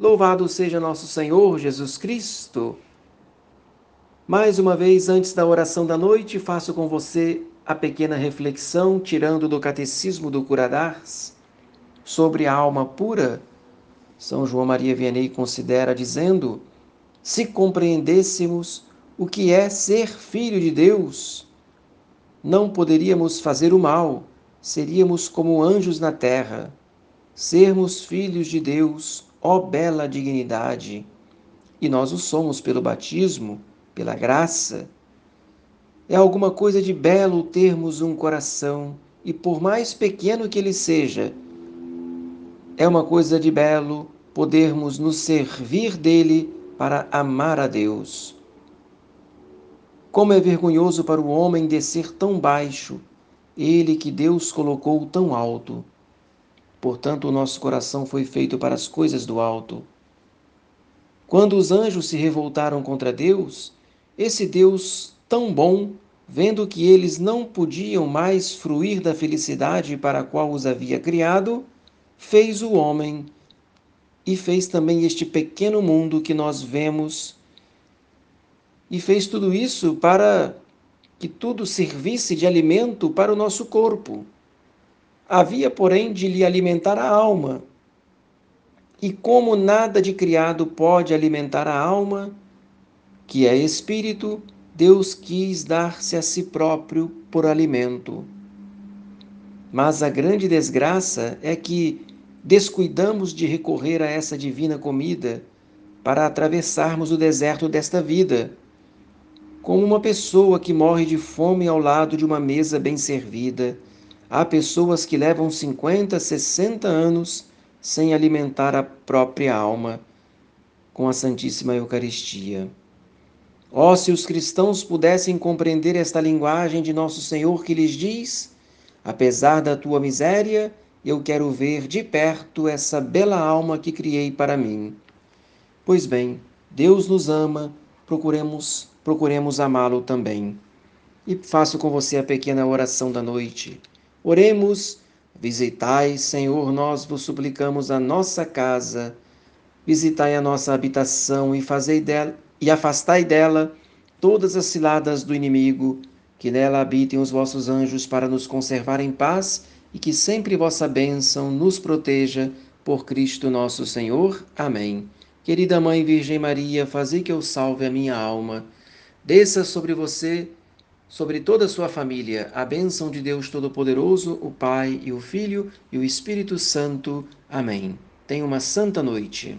Louvado seja nosso Senhor Jesus Cristo. Mais uma vez, antes da oração da noite, faço com você a pequena reflexão, tirando do Catecismo do Curadars, sobre a alma pura. São João Maria Vianney considera dizendo: se compreendêssemos o que é ser filho de Deus, não poderíamos fazer o mal, seríamos como anjos na terra. Sermos filhos de Deus, ó bela dignidade! E nós o somos pelo batismo, pela graça. É alguma coisa de belo termos um coração, e por mais pequeno que ele seja, é uma coisa de belo podermos nos servir dele para amar a Deus. Como é vergonhoso para o homem descer tão baixo, ele que Deus colocou tão alto. Portanto, o nosso coração foi feito para as coisas do alto. Quando os anjos se revoltaram contra Deus, esse Deus tão bom, vendo que eles não podiam mais fruir da felicidade para a qual os havia criado, fez o homem e fez também este pequeno mundo que nós vemos. E fez tudo isso para que tudo servisse de alimento para o nosso corpo. Havia, porém, de lhe alimentar a alma. E como nada de criado pode alimentar a alma, que é espírito, Deus quis dar-se a si próprio por alimento. Mas a grande desgraça é que descuidamos de recorrer a essa divina comida para atravessarmos o deserto desta vida, como uma pessoa que morre de fome ao lado de uma mesa bem servida. Há pessoas que levam 50, 60 anos sem alimentar a própria alma com a Santíssima Eucaristia. Ó, oh, se os cristãos pudessem compreender esta linguagem de Nosso Senhor que lhes diz: apesar da tua miséria, eu quero ver de perto essa bela alma que criei para mim. Pois bem, Deus nos ama, procuremos, procuremos amá-lo também. E faço com você a pequena oração da noite. Oremos, visitai, Senhor, nós vos suplicamos a nossa casa, visitai a nossa habitação e fazei dela e afastai dela todas as ciladas do inimigo, que nela habitem os vossos anjos para nos conservar em paz e que sempre vossa bênção nos proteja por Cristo nosso Senhor. Amém. Querida Mãe Virgem Maria, fazei que eu salve a minha alma. Desça sobre você, sobre toda a sua família, a bênção de Deus Todo-Poderoso, o Pai e o Filho e o Espírito Santo. Amém. Tenha uma santa noite.